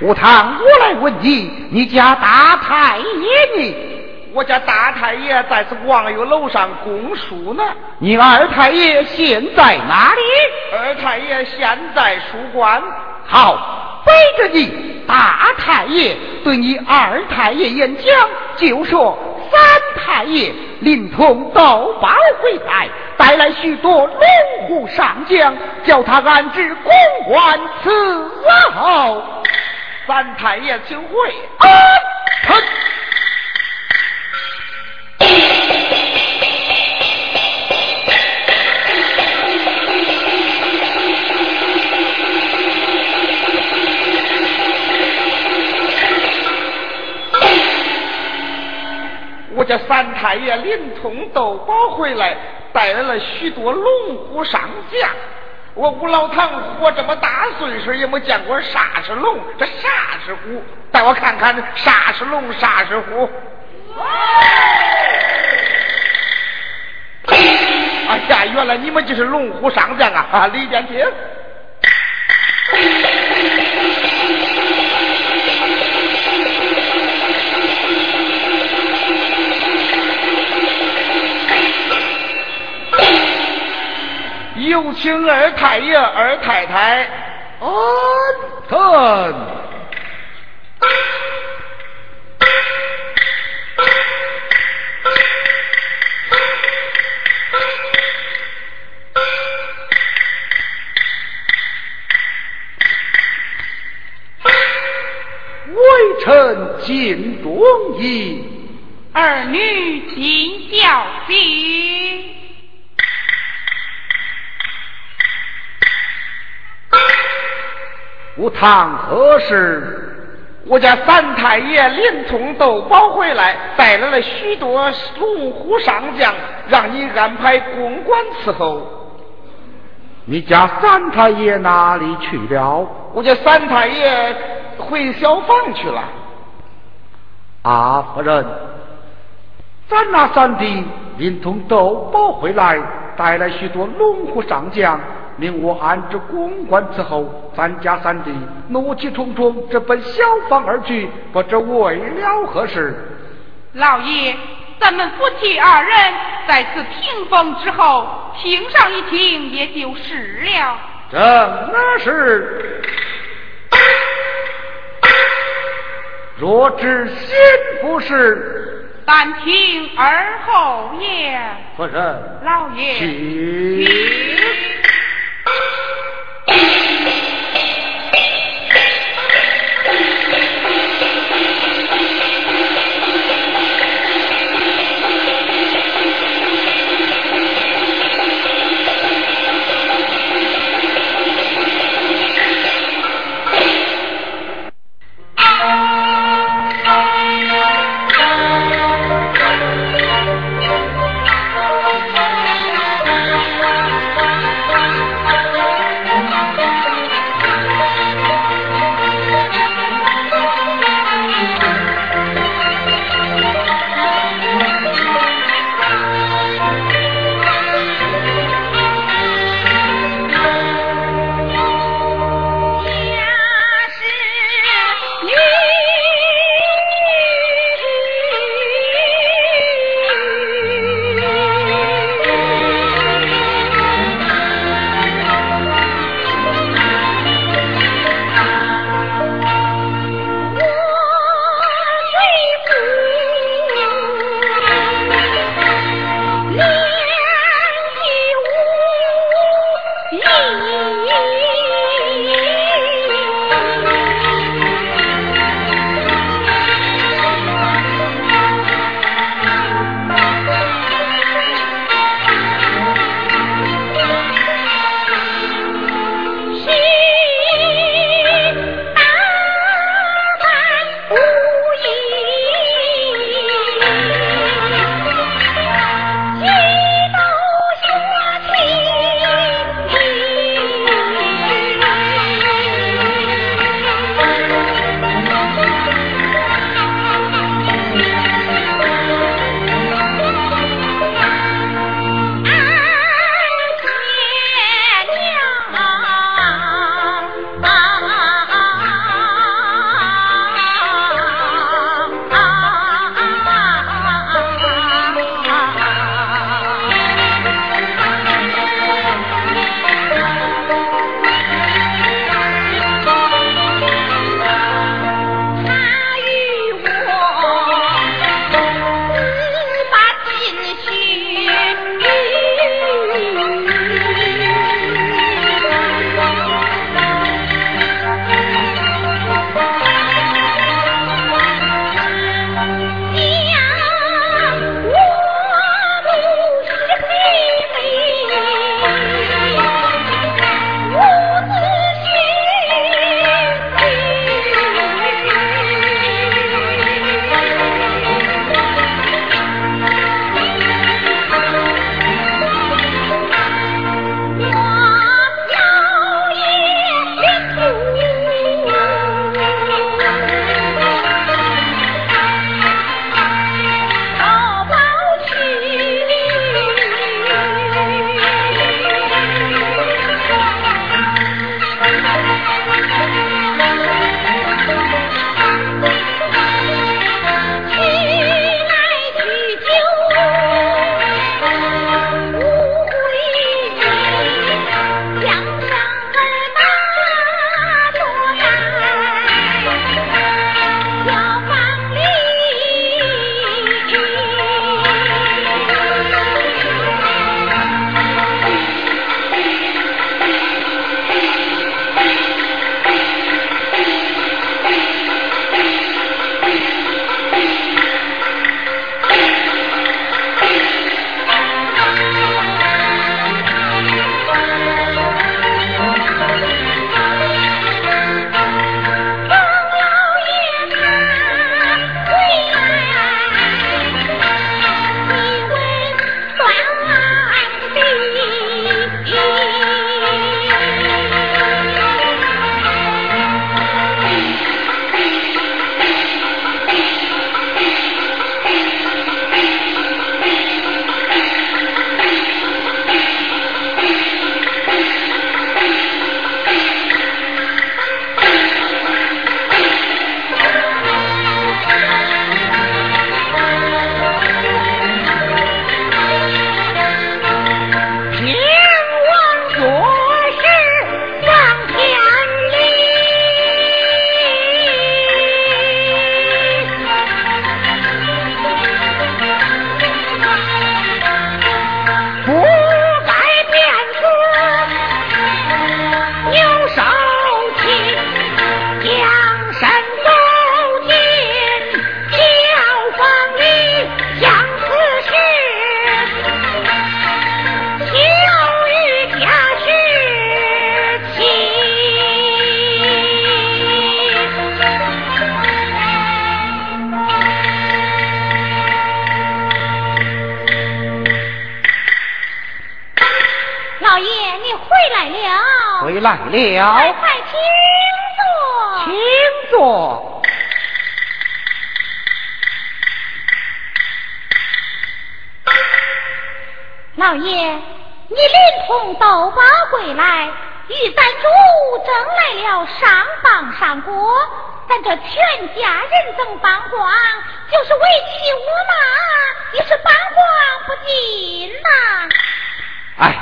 吴唐，我来问你，你家大太爷呢？我家大太爷在这望月楼上供书呢。你二太爷现在哪里？二太爷现在书馆。好，背着你，大太爷对你二太爷演讲，就说三太爷临潼斗包回来，带来许多龙虎上将，叫他安置公馆伺候。三太爷请回。我家三太爷临潼斗宝回来，带来了许多龙虎上将。我吴老唐我这么大岁数，也没见过啥是龙，这啥是虎？带我看看啥是龙，啥是虎。哎呀，原来你们就是龙虎上将啊！李殿听。有请二太爷、二太太安顿。微臣敬忠义，儿女尽孝心。吴唐何事？我家三太爷临潼斗宝回来，带来了许多龙虎上将，让你安排公馆伺候。你家三太爷哪里去了？我家三太爷回小房去了。阿夫人，咱那三弟临潼斗宝回来，带来许多龙虎上将。令我安置公馆伺候，咱家三弟怒气冲冲，直奔小房而去，不知为了何事。老爷，咱们夫妻二人在此屏风之后，听上一听也就是了。正那是，若知心不是，但听而后言。夫人，老爷，请。就是为妻我嘛，也是帮光不尽呐。哎，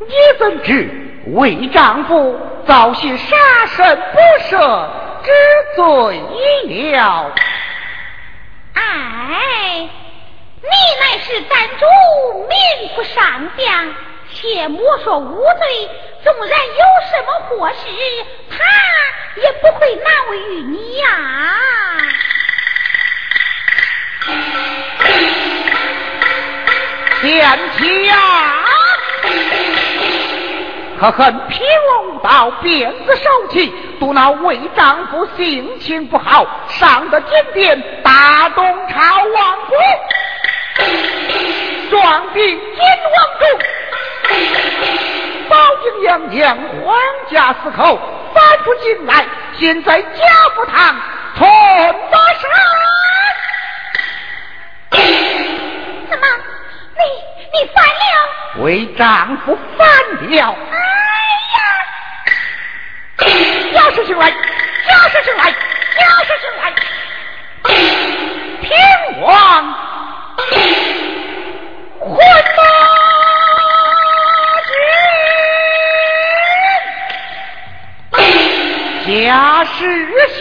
你怎知为丈夫遭些杀身不赦之罪了？哎。你乃是咱主民不上将，且莫说无罪，纵然有什么祸事，他也不会难为于你呀。贤妻呀，可恨平王无道，鞭子手起，独闹为丈夫性情不好，上得金殿，大东朝王国。壮兵金王中，保靖娘娘皇家四口翻出进来，现在贾府堂存得上。怎么，你你反了？为丈夫反了。哎呀！贾氏醒来，贾氏醒来，贾氏醒来，天王。混马军，驾驶行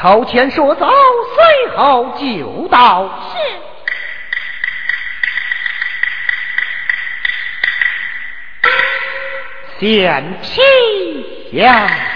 头前说走，随后就到。是。贤妻呀。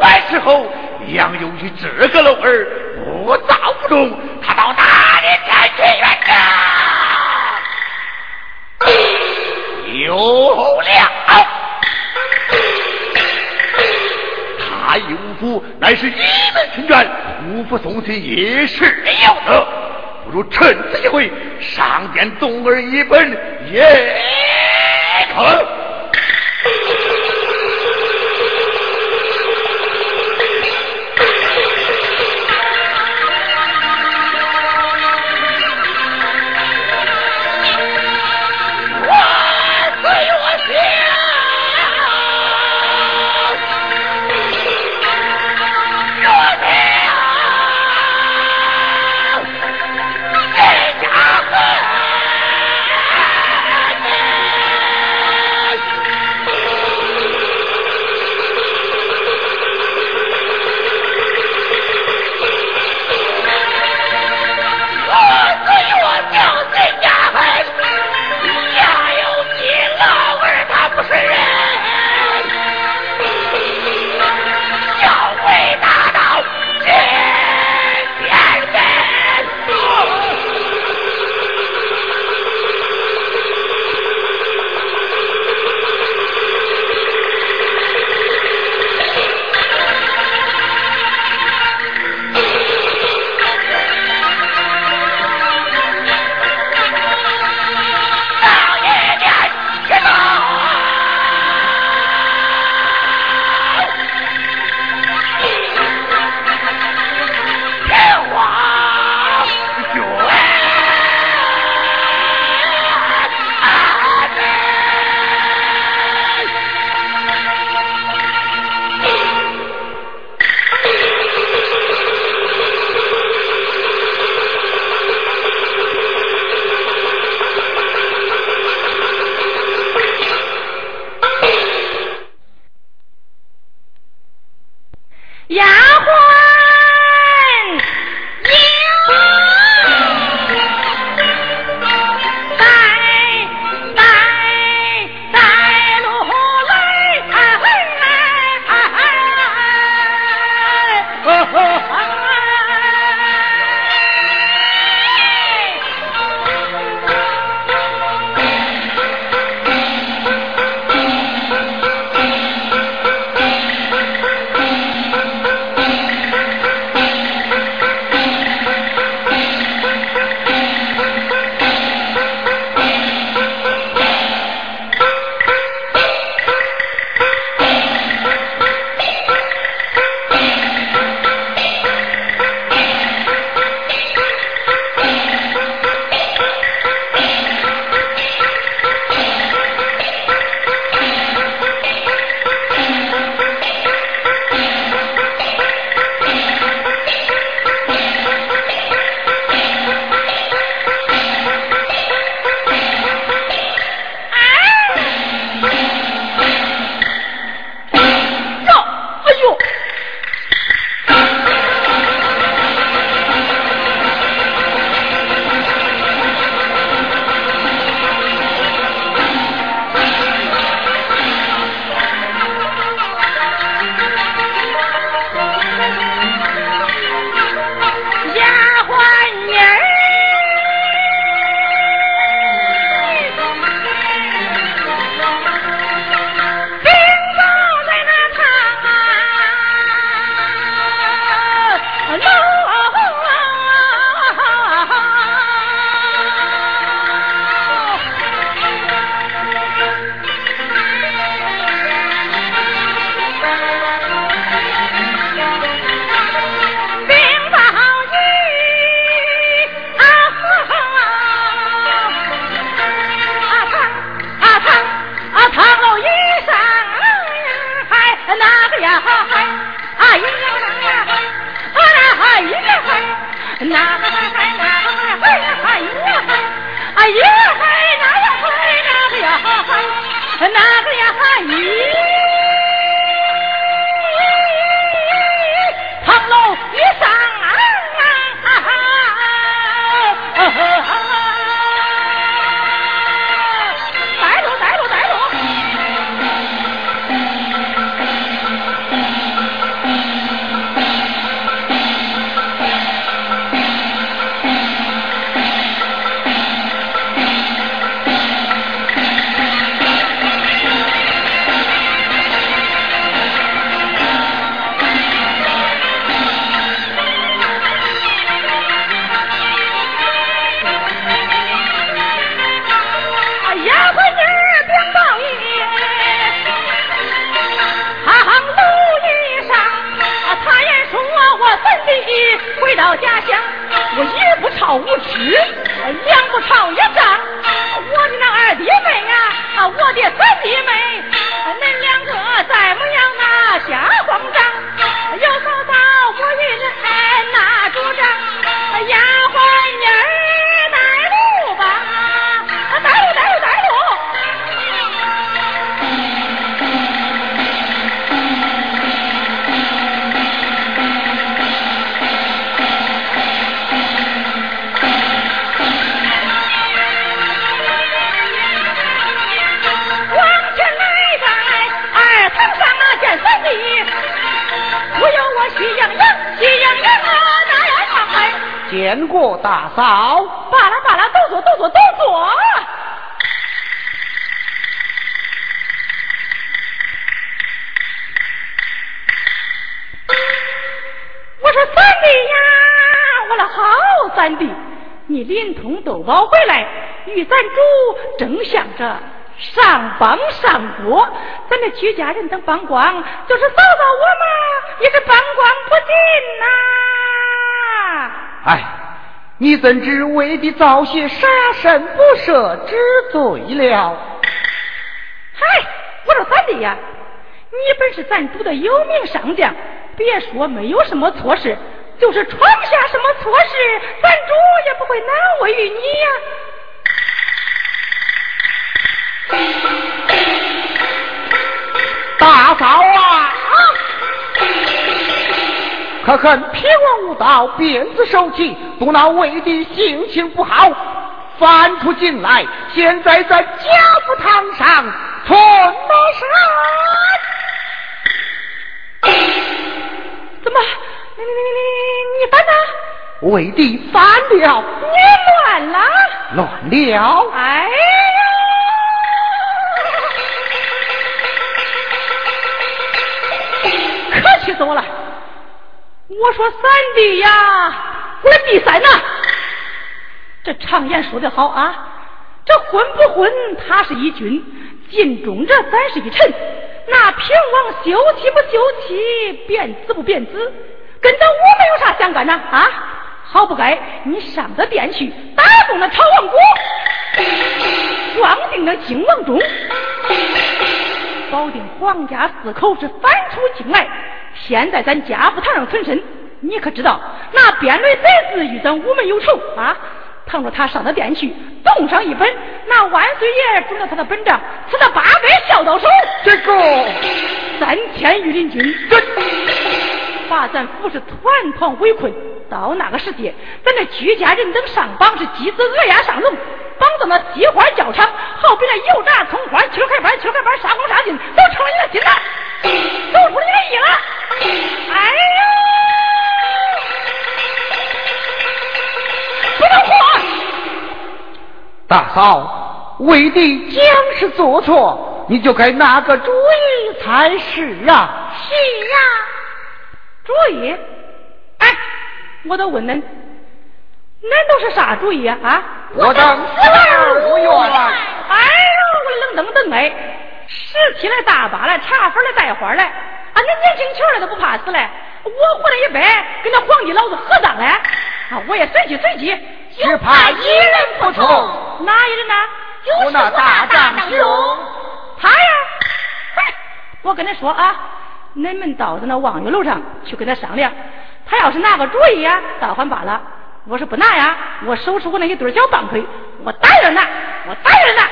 败之后，杨勇与这个龙儿不道不中，他到哪里才去远呢？有了，他与五福乃是一门亲眷，五福送亲也是有的。不如趁此机会上殿动儿一本也可。嫂，罢了罢了，都坐都坐都坐。我说三弟呀，我的好三弟，你临潼都包回来，与咱主正想着上邦上国，咱这屈家人等帮光，就是嫂嫂我嘛，也是帮光不尽。你怎知为的造些杀身不赦之罪了？嗨，我说三弟呀，你本是咱主的有名上将，别说没有什么错事，就是闯下什么错事，咱主也不会难为于你呀。大嫂啊！可恨偏王无道，鞭子手起，独那魏帝心情不好，翻出进来，现在在家父堂上存了山。怎么？你你你你你翻呢？魏帝翻了，你乱了，乱了。哎呀！可气死我了！我说三弟呀，我的第三呐，这常言说得好啊，这婚不婚他是一君，尽忠者咱是一臣。那平王休妻不休妻，变子不变子，跟咱我们有啥相干呢？啊，好不该你上这殿去打动了朝王国，撞定了靖王钟，保定皇家四口是反出京来。现在咱家府堂上存身，你可知道那边雷贼子与咱武门有仇啊？倘若他上他殿去，动上一本，那万岁爷准了他的本账，赐他八百孝道手。这个三千御林军，把咱府是团团围困。到那个时节，咱这居家人等上榜是鸡子鹅鸭上笼，绑到那鸡花教场，好比那油炸葱花，切开瓣，切开瓣，杀光杀尽，都成了你的心了，大嫂，为弟将是做错，你就该拿个主意才是啊。是啊，主意。哎。我都问恁，恁都是啥主意啊？啊！我等死了无怨。哎呦，我的冷登登哎！十七来大八来茶粉来带花来，啊，恁年轻球来都不怕死嘞！我活了一百，跟那皇帝老子合葬嘞！啊，我也随机随机，只怕一人不从。哪一人呢？就是那大丈兄。他呀！嗨，我跟你说啊，你们到那望月楼上去跟他商量。他要是拿个主意呀，倒还罢了；我是不拿呀，我收拾我那一对小棒槌，我打人拿，我打人拿，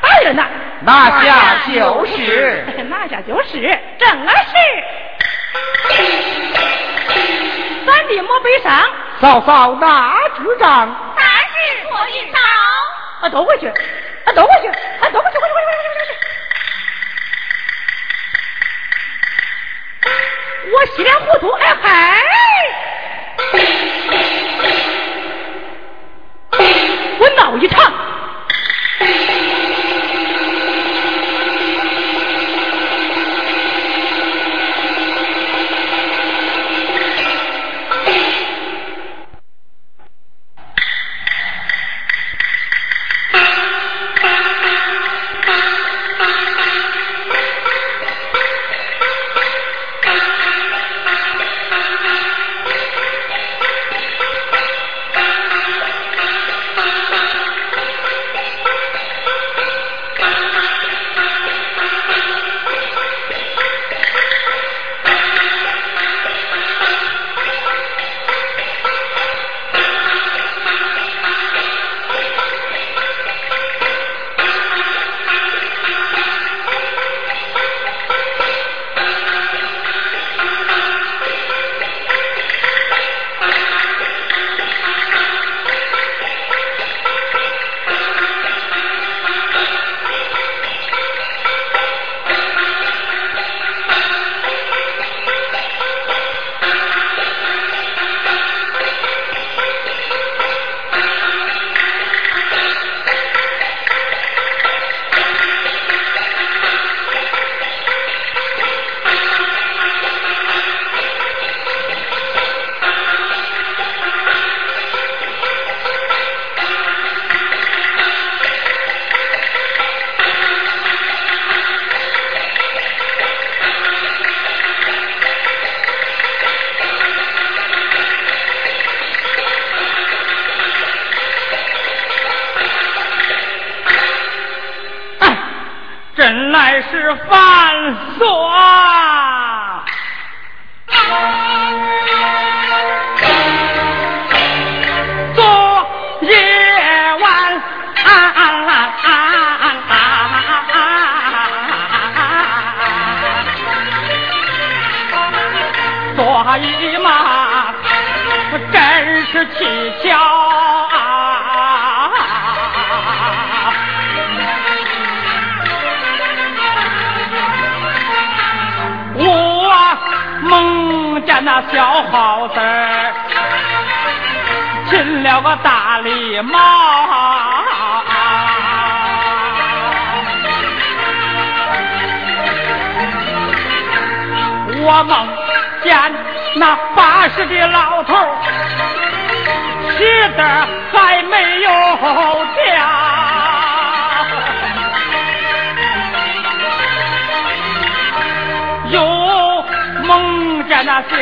打人拿，拿下就是，拿下就是，正了是。三弟莫悲伤，嫂嫂拿支杖，大事我一招。啊，都回去，啊，都回去，啊，都回去，回去，回去，回去，回去。我稀里糊涂，哎嗨！我闹一场。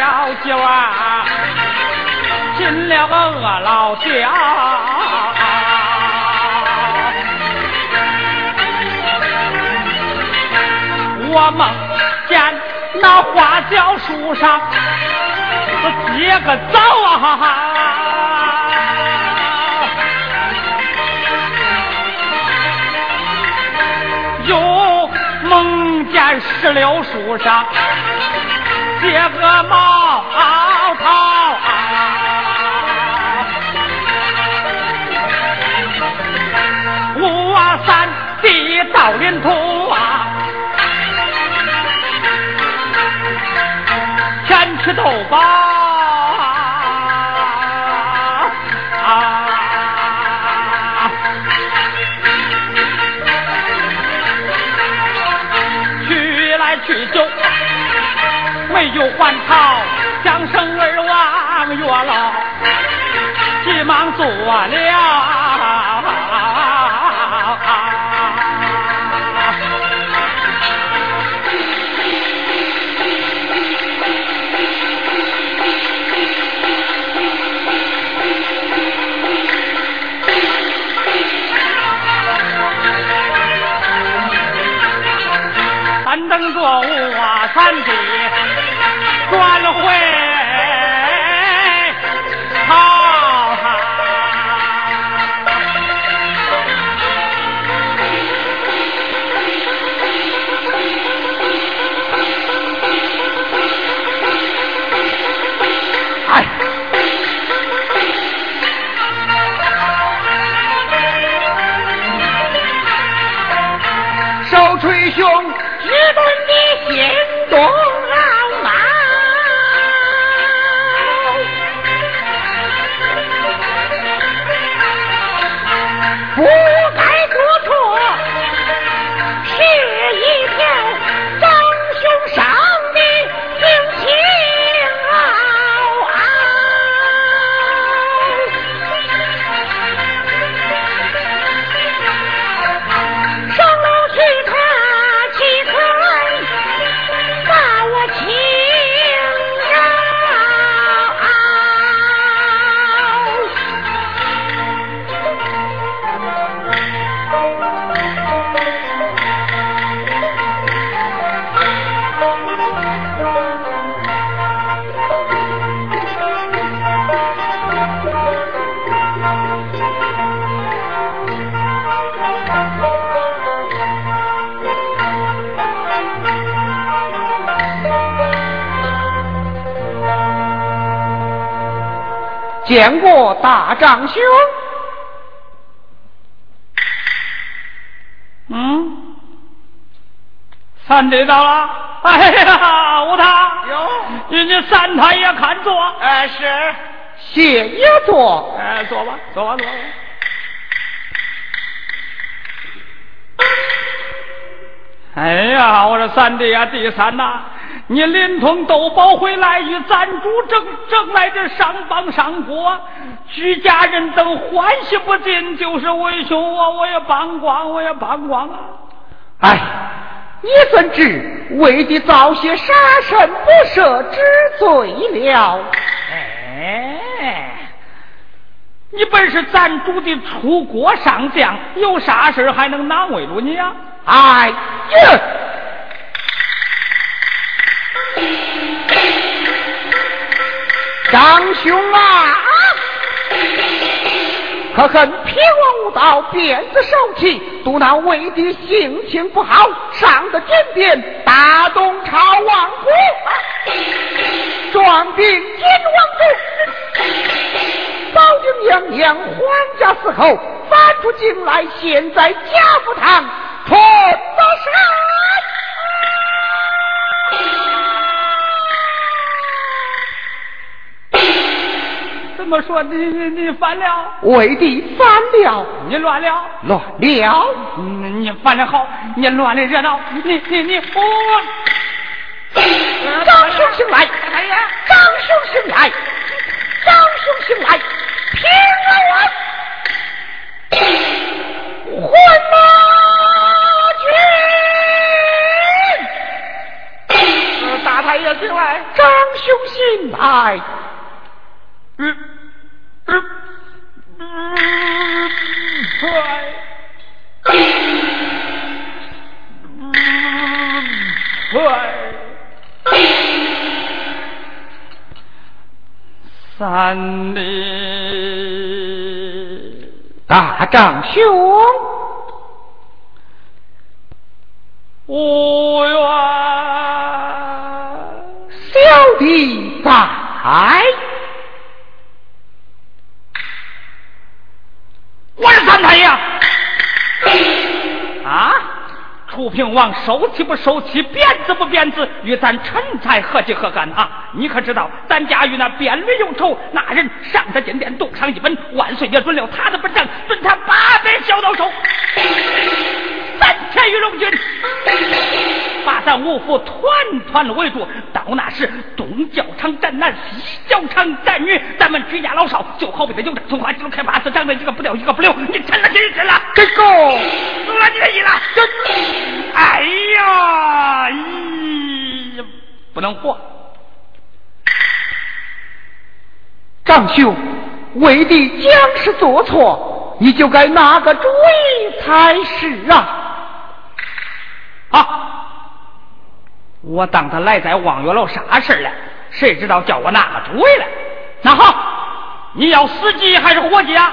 小舅啊，进了个饿老家。我梦见。那花椒树上结个枣啊，又梦见石榴树上结个毛桃啊，五啊三地到临头啊。吃豆包没有还朝，想生儿望月老，急忙做了。等着我三弟转会。见过大长兄。嗯，三弟到了。哎呀，武堂。有。人家三太爷看坐。哎，是。谢爷坐。哎，坐吧，坐吧，坐吧。哎呀，我说三弟呀，第三呐。你连同豆包回来，与咱主争争来这上邦上国，居家人等欢喜不尽。就是为兄我，我也帮光，我也帮光啊！哎，你怎知为的造些杀身不赦之罪了？哎，你本是咱主的出国上将，有啥事还能难为着你呀？哎呀！张兄啊，可恨平王无道，鞭子受气，独那魏帝性情不好，上得金殿，大东朝王国。双兵紧王府，保定娘娘皇家四口翻出京来，现在贾府堂屯马怎么说？你你你反了？为弟反了，你乱了？乱了？你你反的好，你乱的热闹，你你你我。张兄醒来！哎呀，张兄醒来！张兄醒来！平安！混马军！大太爷醒来！张兄醒来！嗯嗯嗯，快！快！三里大丈兄，无缘，小弟在。我是三太爷 啊！楚平王收起不收起，贬子不贬子，与咱陈才何其何干啊！你可知道，咱家与那边驴有仇，那人上他金殿动上一本，万岁爷准了他的本账，准他八百小刀手，三千余龙军。把咱五府团团围住，到那时东教场战男，西教场战女，咱们居家老少就好比这油炸葱花，几路开八次，长得一个不掉一个不留，你趁了今日了，这个输了你的意了，真，哎呀，咦，不能活。长兄，为弟将是做错，你就该拿个主意才是啊！啊！我当他来在望月楼啥事了？谁知道叫我拿个主意来？那好，你要死计还是活计啊？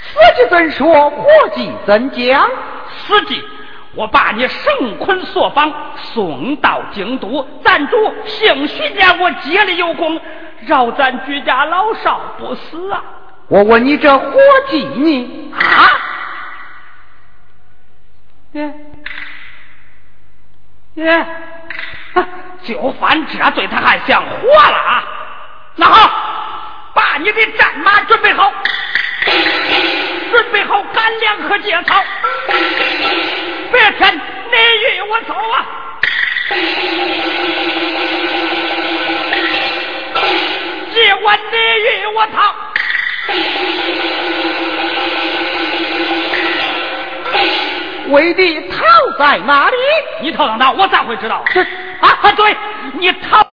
死计怎说？活计怎讲？死计，我把你绳捆索绑，送到京都。咱主兴许见我接了有功，饶咱居家老少不死啊！我问你这活计呢？啊？嗯。耶，就犯这罪，他还想活了啊？那好，把你的战马准备好，准备好干粮和节草，白天你与我走啊！夜晚你与我逃。为弟逃在哪里？你逃到哪，我咋会知道？这啊，对，你逃。